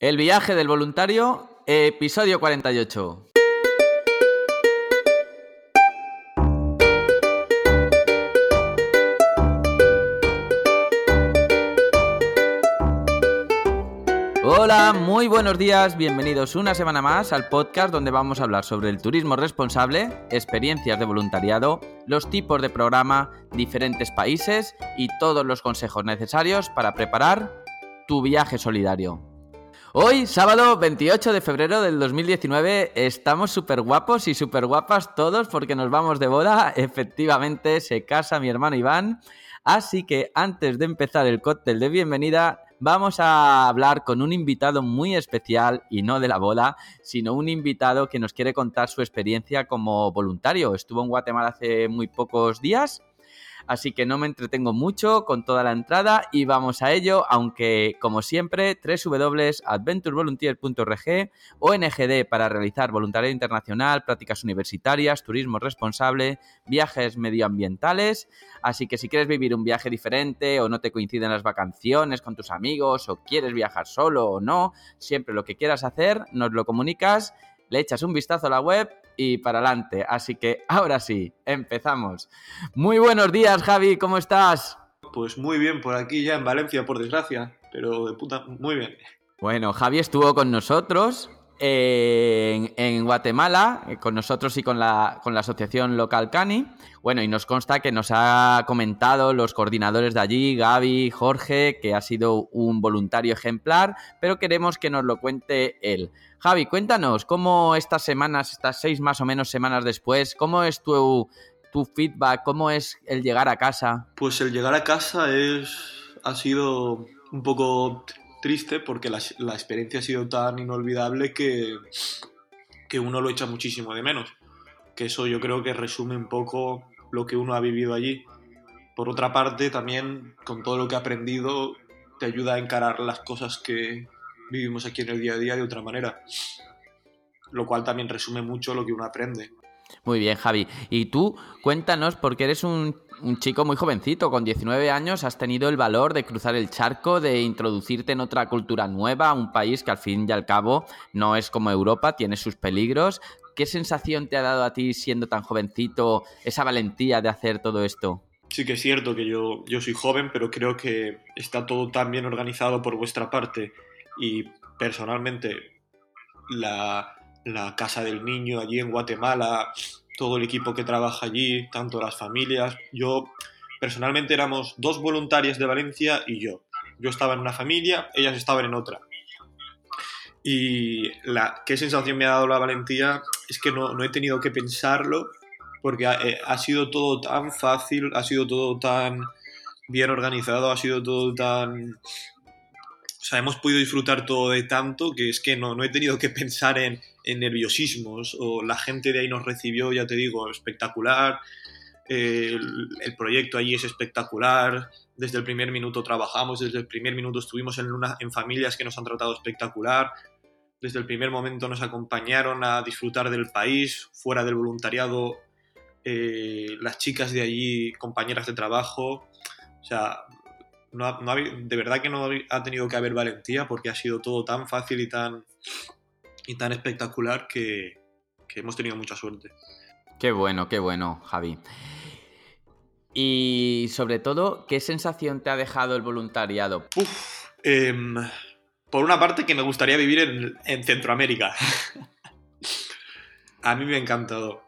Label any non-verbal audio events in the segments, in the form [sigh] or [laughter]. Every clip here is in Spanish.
El viaje del voluntario, episodio 48. Hola, muy buenos días, bienvenidos una semana más al podcast donde vamos a hablar sobre el turismo responsable, experiencias de voluntariado, los tipos de programa, diferentes países y todos los consejos necesarios para preparar tu viaje solidario. Hoy, sábado 28 de febrero del 2019, estamos súper guapos y súper guapas todos porque nos vamos de boda. [laughs] Efectivamente, se casa mi hermano Iván. Así que antes de empezar el cóctel de bienvenida, vamos a hablar con un invitado muy especial y no de la boda, sino un invitado que nos quiere contar su experiencia como voluntario. Estuvo en Guatemala hace muy pocos días Así que no me entretengo mucho con toda la entrada y vamos a ello, aunque como siempre, www.adventurevolunteer.org, ONGD para realizar voluntariado internacional, prácticas universitarias, turismo responsable, viajes medioambientales. Así que si quieres vivir un viaje diferente o no te coinciden las vacaciones con tus amigos o quieres viajar solo o no, siempre lo que quieras hacer, nos lo comunicas, le echas un vistazo a la web y para adelante. Así que ahora sí, empezamos. Muy buenos días, Javi, ¿cómo estás? Pues muy bien, por aquí ya en Valencia, por desgracia, pero de puta, muy bien. Bueno, Javi estuvo con nosotros en, Guatemala, eh, con nosotros y con la, con la asociación local Cani. Bueno, y nos consta que nos ha comentado los coordinadores de allí, Gaby, Jorge, que ha sido un voluntario ejemplar, pero queremos que nos lo cuente él. Javi, cuéntanos cómo estas semanas, estas seis más o menos semanas después, cómo es tu, tu feedback, cómo es el llegar a casa. Pues el llegar a casa es ha sido un poco triste porque la, experiencia ha sido tan inolvidable que, que uno lo echa muchísimo de menos. Que eso yo creo que resume un poco lo que uno ha vivido allí. Por otra parte, también con todo lo que ha aprendido, te ayuda a encarar las cosas que, vivimos aquí en el día a día de otra manera. Lo cual también resume mucho lo que uno aprende. Muy bien, Javi. Y tú, cuéntanos, porque eres un, chico muy jovencito, con 19 años, has tenido el valor de cruzar el charco, de introducirte en otra cultura nueva, un país que al fin y al cabo no es como Europa, tiene sus peligros. ¿Qué sensación te ha dado a ti siendo tan jovencito esa valentía de hacer todo esto? Sí que es cierto que yo, yo soy joven, pero creo que está todo tan bien organizado por vuestra parte y personalmente la, Casa del Niño allí en Guatemala, todo el equipo que trabaja allí, tanto las familias. Yo personalmente éramos dos voluntarias de Valencia y yo. Yo estaba en una familia, ellas estaban en otra. Y la, qué sensación me ha dado la valentía es que no, no he tenido que pensarlo porque ha, eh, ha, sido todo tan fácil, ha sido todo tan bien organizado, ha sido todo tan o sea, hemos podido disfrutar todo de tanto que es que no, no he tenido que pensar en, nerviosismos o la gente de ahí nos recibió, ya te digo, espectacular. El, proyecto allí es espectacular. Desde el primer minuto trabajamos, desde el primer minuto estuvimos en, una, en familias que nos han tratado espectacular. Desde el primer momento nos acompañaron a disfrutar del país, fuera del voluntariado, eh, las chicas de allí, compañeras de trabajo. O sea, de verdad que no ha tenido que haber valentía porque ha sido todo tan fácil y tan, y tan espectacular que, hemos tenido mucha suerte. Qué bueno, qué bueno, Javi. Y sobre todo, ¿qué sensación te ha dejado el voluntariado? Em, por una parte que me gustaría vivir en, en Centroamérica. [laughs] a mí me ha encantado.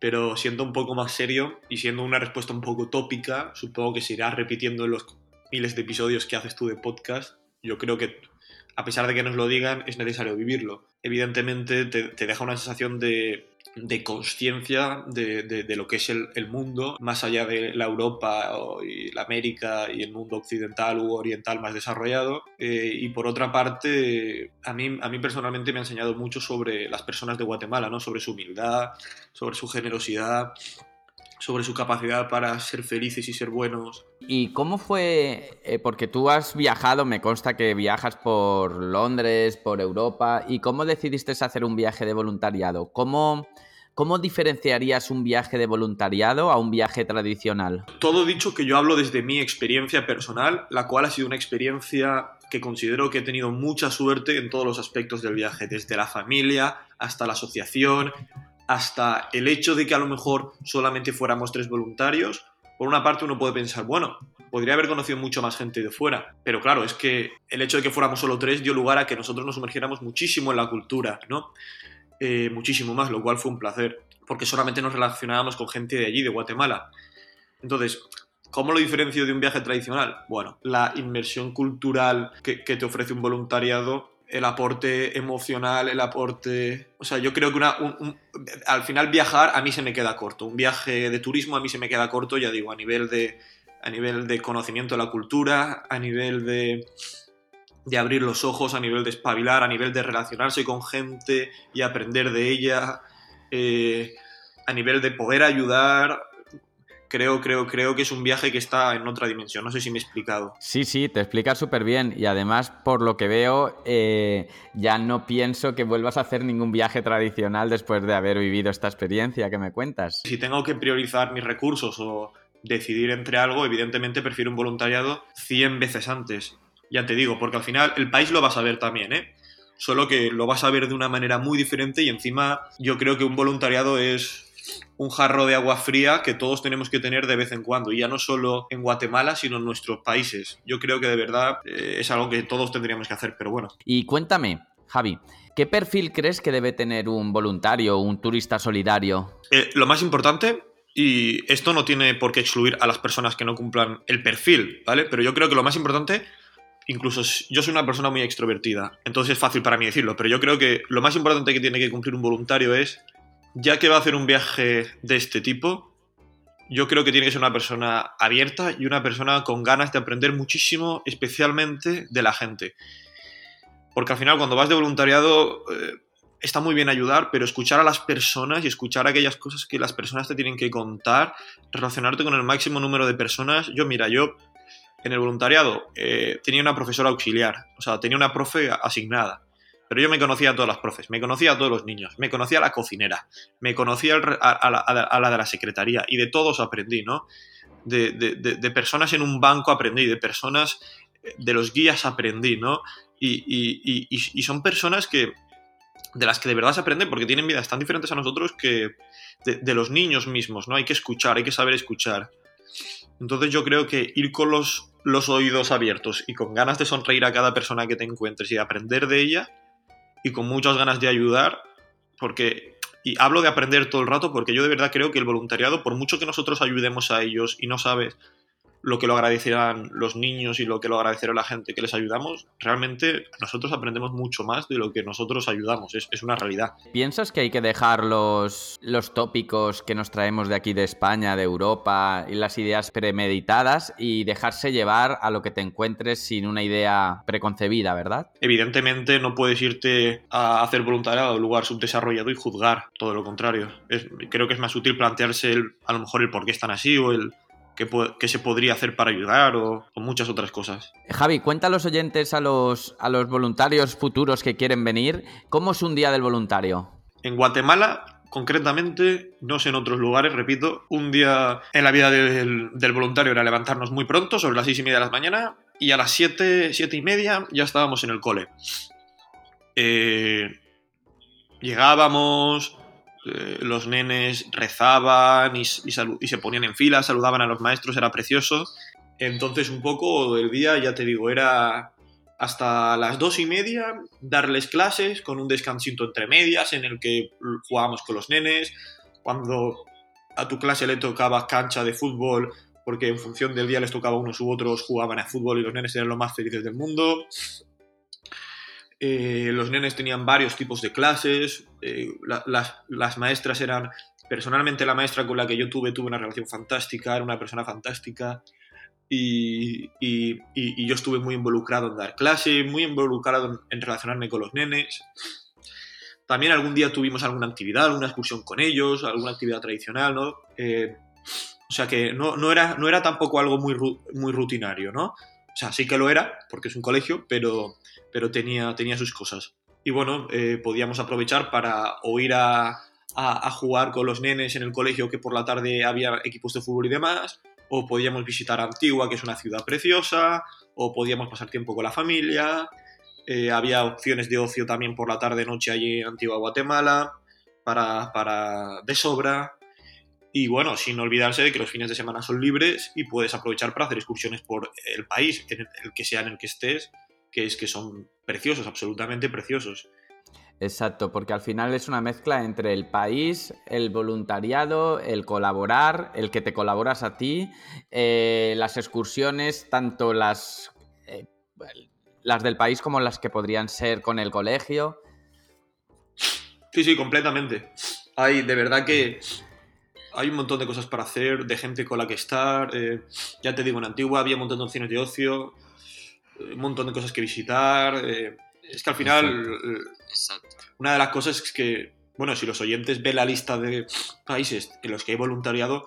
Pero siendo un poco más serio y siendo una respuesta un poco tópica, supongo que se irá repitiendo en los miles de episodios que haces tú de podcast, yo creo que a pesar de que nos lo digan, es necesario vivirlo. Evidentemente te, deja una sensación de, conciencia de, lo que es el, mundo, más allá de la Europa y la América y el mundo occidental u oriental más desarrollado. Eh, y por otra parte, a mí, a mí personalmente me ha enseñado mucho sobre las personas de Guatemala, ¿no? sobre su humildad, sobre su generosidad, sobre su capacidad para ser felices y ser buenos. ¿Y cómo fue? Eh, porque tú has viajado, me consta que viajas por Londres, por Europa, ¿y cómo decidiste hacer un viaje de voluntariado? ¿Cómo, ¿Cómo diferenciarías un viaje de voluntariado a un viaje tradicional? Todo dicho que yo hablo desde mi experiencia personal, la cual ha sido una experiencia que considero que he tenido mucha suerte en todos los aspectos del viaje, desde la familia hasta la asociación, hasta el hecho de que a lo mejor solamente fuéramos tres voluntarios. Por una parte uno puede pensar, bueno, podría haber conocido mucho más gente de fuera, pero claro, es que el hecho de que fuéramos solo tres dio lugar a que nosotros nos sumergiéramos muchísimo en la cultura, ¿no? Eh, muchísimo más, lo cual fue un placer, porque solamente nos relacionábamos con gente de allí, de Guatemala. Entonces, ¿Cómo lo diferencio de un viaje tradicional? Bueno, la inmersión cultural que, te ofrece un voluntariado, el aporte emocional, el aporte... O sea, yo creo que una, al final viajar a mí se me queda corto. Un viaje de turismo a mí se me queda corto, ya digo, a nivel de, a nivel de conocimiento de la cultura, a nivel de, de abrir los ojos, a nivel de espabilar, a nivel de relacionarse con gente y aprender de ella, eh, a nivel de poder ayudar creo, creo, creo que es un viaje que está en otra dimensión. No sé si me he explicado. Sí, sí, te explicas súper bien. Y además, por lo que veo, eh, ya no pienso que vuelvas a hacer ningún viaje tradicional después de haber vivido esta experiencia que me cuentas. Si tengo que priorizar mis recursos o decidir entre algo, evidentemente prefiero un voluntariado 100 veces antes. Ya te digo, porque al final el país lo vas a ver también, ¿eh? Solo que lo vas a ver de una manera muy diferente y encima yo creo que un voluntariado es un jarro de agua fría que todos tenemos que tener de vez en cuando, y ya no solo en Guatemala, sino en nuestros países. Yo creo que de verdad eh, es algo que todos tendríamos que hacer, pero bueno. Y cuéntame, Javi, ¿qué perfil crees que debe tener un voluntario, un turista solidario? Eh, lo más importante, y esto no tiene por qué excluir a las personas que no cumplan el perfil, ¿vale? Pero yo creo que lo más importante incluso yo soy una persona muy extrovertida, entonces es fácil para mí decirlo, pero yo creo que lo más importante que tiene que cumplir un voluntario es ya que va a hacer un viaje de este tipo, yo creo que tiene que ser una persona abierta y una persona con ganas de aprender muchísimo, especialmente de la gente. Porque al final cuando vas de voluntariado eh, está muy bien ayudar, pero escuchar a las personas y escuchar aquellas cosas que las personas te tienen que contar, relacionarte con el máximo número de personas. Yo, mira, yo en el voluntariado eh, tenía una profesora auxiliar, o sea, tenía una profe asignada. Pero yo me conocía a todas las profes, me conocía a todos los niños, me conocía a la cocinera, me conocía a, la, de la secretaría y de todos aprendí, ¿no? De, personas en un banco aprendí, de personas, de los guías aprendí, ¿no? Y, son personas que, de las que de verdad se aprende porque tienen vidas tan diferentes a nosotros que de, los niños mismos, ¿no? Hay que escuchar, hay que saber escuchar. Entonces yo creo que ir con los, oídos abiertos y con ganas de sonreír a cada persona que te encuentres y de aprender de ella y con muchas ganas de ayudar, porque, y hablo de aprender todo el rato, porque yo de verdad creo que el voluntariado, por mucho que nosotros ayudemos a ellos y no sabes lo que lo agradecerán los niños y lo que lo agradecerá la gente que les ayudamos, realmente nosotros aprendemos mucho más de lo que nosotros ayudamos, es, una realidad. ¿Piensas que hay que dejar los, los tópicos que nos traemos de aquí de España, de Europa, y las ideas premeditadas y dejarse llevar a lo que te encuentres sin una idea preconcebida, verdad? Evidentemente no puedes irte a hacer voluntariado a un lugar subdesarrollado y juzgar, todo lo contrario. creo que es más útil plantearse el, a lo mejor el por qué están así o el qué, se podría hacer para ayudar o, muchas otras cosas. Javi, cuenta a los oyentes, a los, a los voluntarios futuros que quieren venir, ¿cómo es un día del voluntario? En Guatemala, concretamente, no sé en otros lugares, repito, un día en la vida del, voluntario era levantarnos muy pronto, sobre las seis y media de la mañana, y a las siete, siete y media ya estábamos en el cole. Eh, llegábamos, eh, los nenes rezaban y, se ponían en fila, saludaban a los maestros, era precioso. Entonces un poco el día, ya te digo, era hasta las dos y media darles clases con un descansito entre medias en el que jugábamos con los nenes. Cuando a tu clase le tocaba cancha de fútbol, porque en función del día les tocaba unos u otros, jugaban a fútbol y los nenes eran los más felices del mundo. Eh, los nenes tenían varios tipos de clases, eh, las, maestras eran, personalmente la maestra con la que yo tuve, tuve una relación fantástica, era una persona fantástica y, yo estuve muy involucrado en dar clase, muy involucrado en, relacionarme con los nenes. También algún día tuvimos alguna actividad, alguna excursión con ellos, alguna actividad tradicional, ¿no? Eh, o sea que no, era, no era tampoco algo muy rutinario, ¿no? O sea, sí que lo era, porque es un colegio, pero, pero tenía, tenía sus cosas. Y bueno, eh, podíamos aprovechar para o ir a, jugar con los nenes en el colegio, que por la tarde había equipos de fútbol y demás, o podíamos visitar Antigua, que es una ciudad preciosa, o podíamos pasar tiempo con la familia. Eh, había opciones de ocio también por la tarde-noche allí en Antigua Guatemala, para, para de sobra. Y bueno, sin olvidarse de que los fines de semana son libres y puedes aprovechar para hacer excursiones por el país, en el que sea en el que estés, que es que son preciosos, absolutamente preciosos. Exacto, porque al final es una mezcla entre el país, el voluntariado, el colaborar, el que te colaboras a ti, eh, las excursiones, tanto las, eh, las del país como las que podrían ser con el colegio. Sí, sí, completamente. Hay, de verdad que hay un montón de cosas para hacer, de gente con la que estar. Eh, ya te digo, en Antigua había un montón de opciones de ocio, eh, un montón de cosas que visitar. Eh, es que al final, una de las cosas es que, bueno, si los oyentes ven la lista de países en los que hay voluntariado,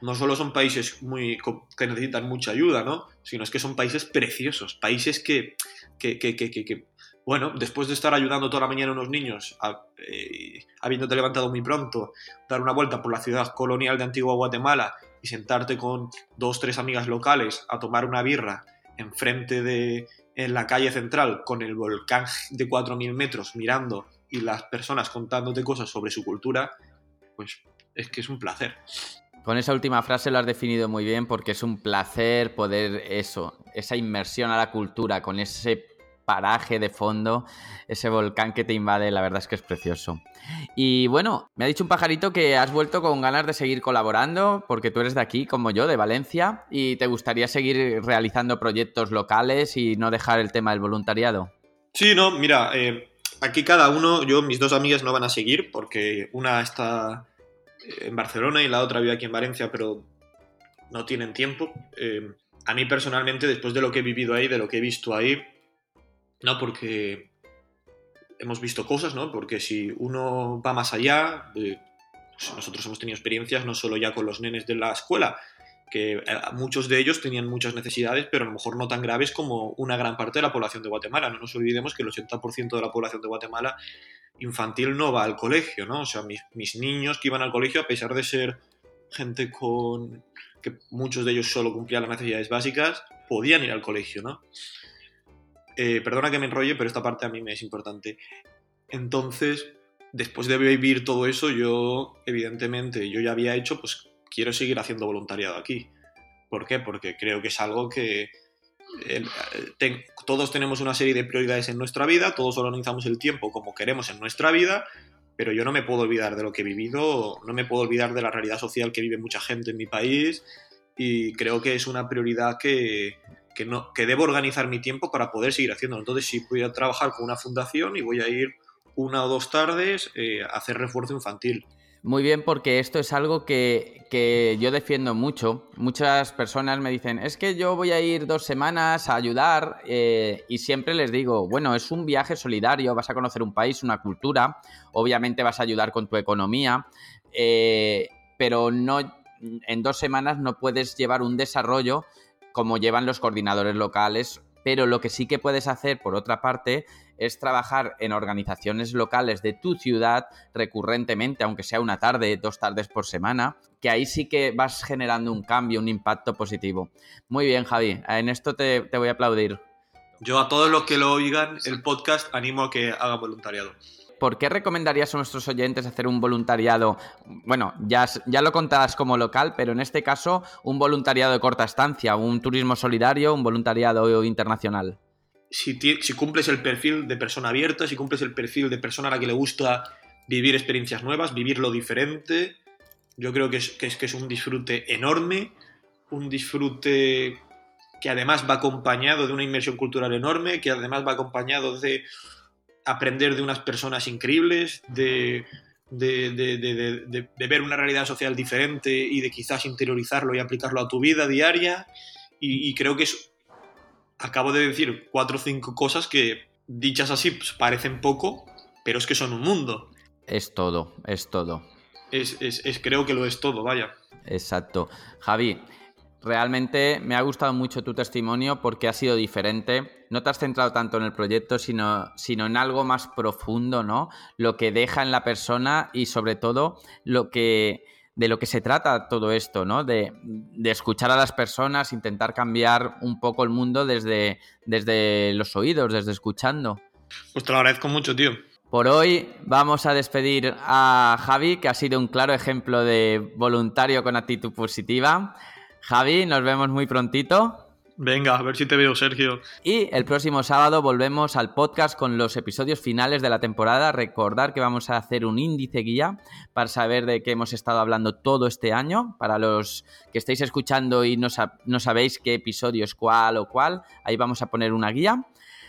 no solo son países muy, que necesitan mucha ayuda, ¿no? Sino es que son países preciosos, países que, que, que, que bueno, después de estar ayudando toda la mañana a unos niños, eh, habiéndote levantado muy pronto, dar una vuelta por la ciudad colonial de Antigua Guatemala y sentarte con dos, tres amigas locales a tomar una birra enfrente de, en la calle central, con el volcán de 4.000 metros mirando y las personas contándote cosas sobre su cultura, pues es que es un placer. Con esa última frase lo has definido muy bien porque es un placer poder eso, esa inmersión a la cultura, con ese paraje de fondo, ese volcán que te invade, la verdad es que es precioso. Y bueno, me ha dicho un pajarito que has vuelto con ganas de seguir colaborando, porque tú eres de aquí, como yo, de Valencia, y te gustaría seguir realizando proyectos locales y no dejar el tema del voluntariado. Sí, no, mira, eh, aquí cada uno, yo, mis dos amigas no van a seguir, porque una está en Barcelona y la otra vive aquí en Valencia, pero no tienen tiempo. Eh, a mí personalmente, después de lo que he vivido ahí, de lo que he visto ahí, ¿no? Porque hemos visto cosas, ¿no? Porque si uno va más allá, pues nosotros hemos tenido experiencias no solo ya con los nenes de la escuela, que eh, muchos de ellos tenían muchas necesidades, pero a lo mejor no tan graves como una gran parte de la población de Guatemala. No nos olvidemos que el 80% de la población de Guatemala infantil no va al colegio, ¿no? O sea, mis, niños que iban al colegio, a pesar de ser gente con... que muchos de ellos solo cumplían las necesidades básicas, podían ir al colegio, ¿no? Eh, perdona que me enrolle, pero esta parte a mí me es importante. Entonces, después de vivir todo eso, yo, evidentemente, yo ya había hecho, pues quiero seguir haciendo voluntariado aquí. ¿Por qué? Porque creo que es algo que todos tenemos una serie de prioridades en nuestra vida, todos organizamos el tiempo como queremos en nuestra vida, pero yo no me puedo olvidar de lo que he vivido, no me puedo olvidar de la realidad social que vive mucha gente en mi país y creo que es una prioridad que, que, no, que debo organizar mi tiempo para poder seguir haciéndolo. Entonces, si voy a trabajar con una fundación y voy a ir una o dos tardes eh, a hacer refuerzo infantil. Muy bien, porque esto es algo que, que, yo defiendo mucho. Muchas personas me dicen, es que yo voy a ir dos semanas a ayudar eh, y siempre les digo, bueno, es un viaje solidario, vas a conocer un país, una cultura, obviamente vas a ayudar con tu economía, eh, pero no, en dos semanas no puedes llevar un desarrollo como llevan los coordinadores locales, pero lo que sí que puedes hacer, por otra parte, es trabajar en organizaciones locales de tu ciudad recurrentemente, aunque sea una tarde, dos tardes por semana, que ahí sí que vas generando un cambio, un impacto positivo. Muy bien, Javi, en esto te, te voy a aplaudir. Yo a todos los que lo oigan el podcast animo a que hagan voluntariado. ¿Por qué recomendarías a nuestros oyentes hacer un voluntariado? Bueno, ya, ya lo contabas como local, pero en este caso un voluntariado de corta estancia, un turismo solidario, un voluntariado internacional. Si, si cumples el perfil de persona abierta, si cumples el perfil de persona a la que le gusta vivir experiencias nuevas, vivir lo diferente, yo creo que es, que es, que es un disfrute enorme, un disfrute que además va acompañado de una inmersión cultural enorme, que además va acompañado de aprender de unas personas increíbles, de, de, ver una realidad social diferente y de quizás interiorizarlo y aplicarlo a tu vida diaria. Y, creo que es, acabo de decir cuatro o cinco cosas que dichas así pues, parecen poco, pero es que son un mundo. Es todo, es todo. Es, es, creo que lo es todo, vaya. Exacto. Javi, Realmente me ha gustado mucho tu testimonio porque ha sido diferente. No te has centrado tanto en el proyecto, sino, sino en algo más profundo, ¿no? Lo que deja en la persona y sobre todo lo que de lo que se trata todo esto, ¿no? De, de, escuchar a las personas, intentar cambiar un poco el mundo desde, desde los oídos, desde escuchando. Pues te lo agradezco mucho, tío. Por hoy vamos a despedir a Javi, que ha sido un claro ejemplo de voluntario con actitud positiva. Javi, nos vemos muy prontito. Venga, a ver si te veo, Sergio. Y el próximo sábado volvemos al podcast con los episodios finales de la temporada. Recordar que vamos a hacer un índice guía para saber de qué hemos estado hablando todo este año. Para los que estáis escuchando y no, no sabéis qué episodio es cuál o cuál, ahí vamos a poner una guía.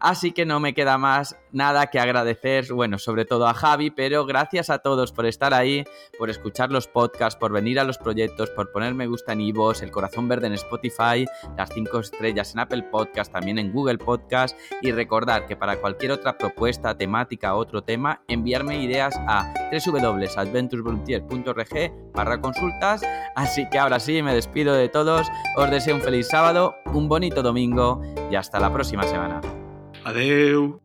Así que no me queda más nada que agradecer, bueno, sobre todo a Javi, pero gracias a todos por estar ahí, por escuchar los podcasts, por venir a los proyectos, por poner me gusta en Ivos, el corazón verde en Spotify, las cinco estrellas en Apple Podcast, también en Google Podcast y recordar que para cualquier otra propuesta, temática o otro tema, enviarme ideas a www.adventuresvolunteer.org para consultas. Así que ahora sí, me despido de todos, os deseo un feliz sábado, un bonito domingo y hasta la próxima semana. Adeu!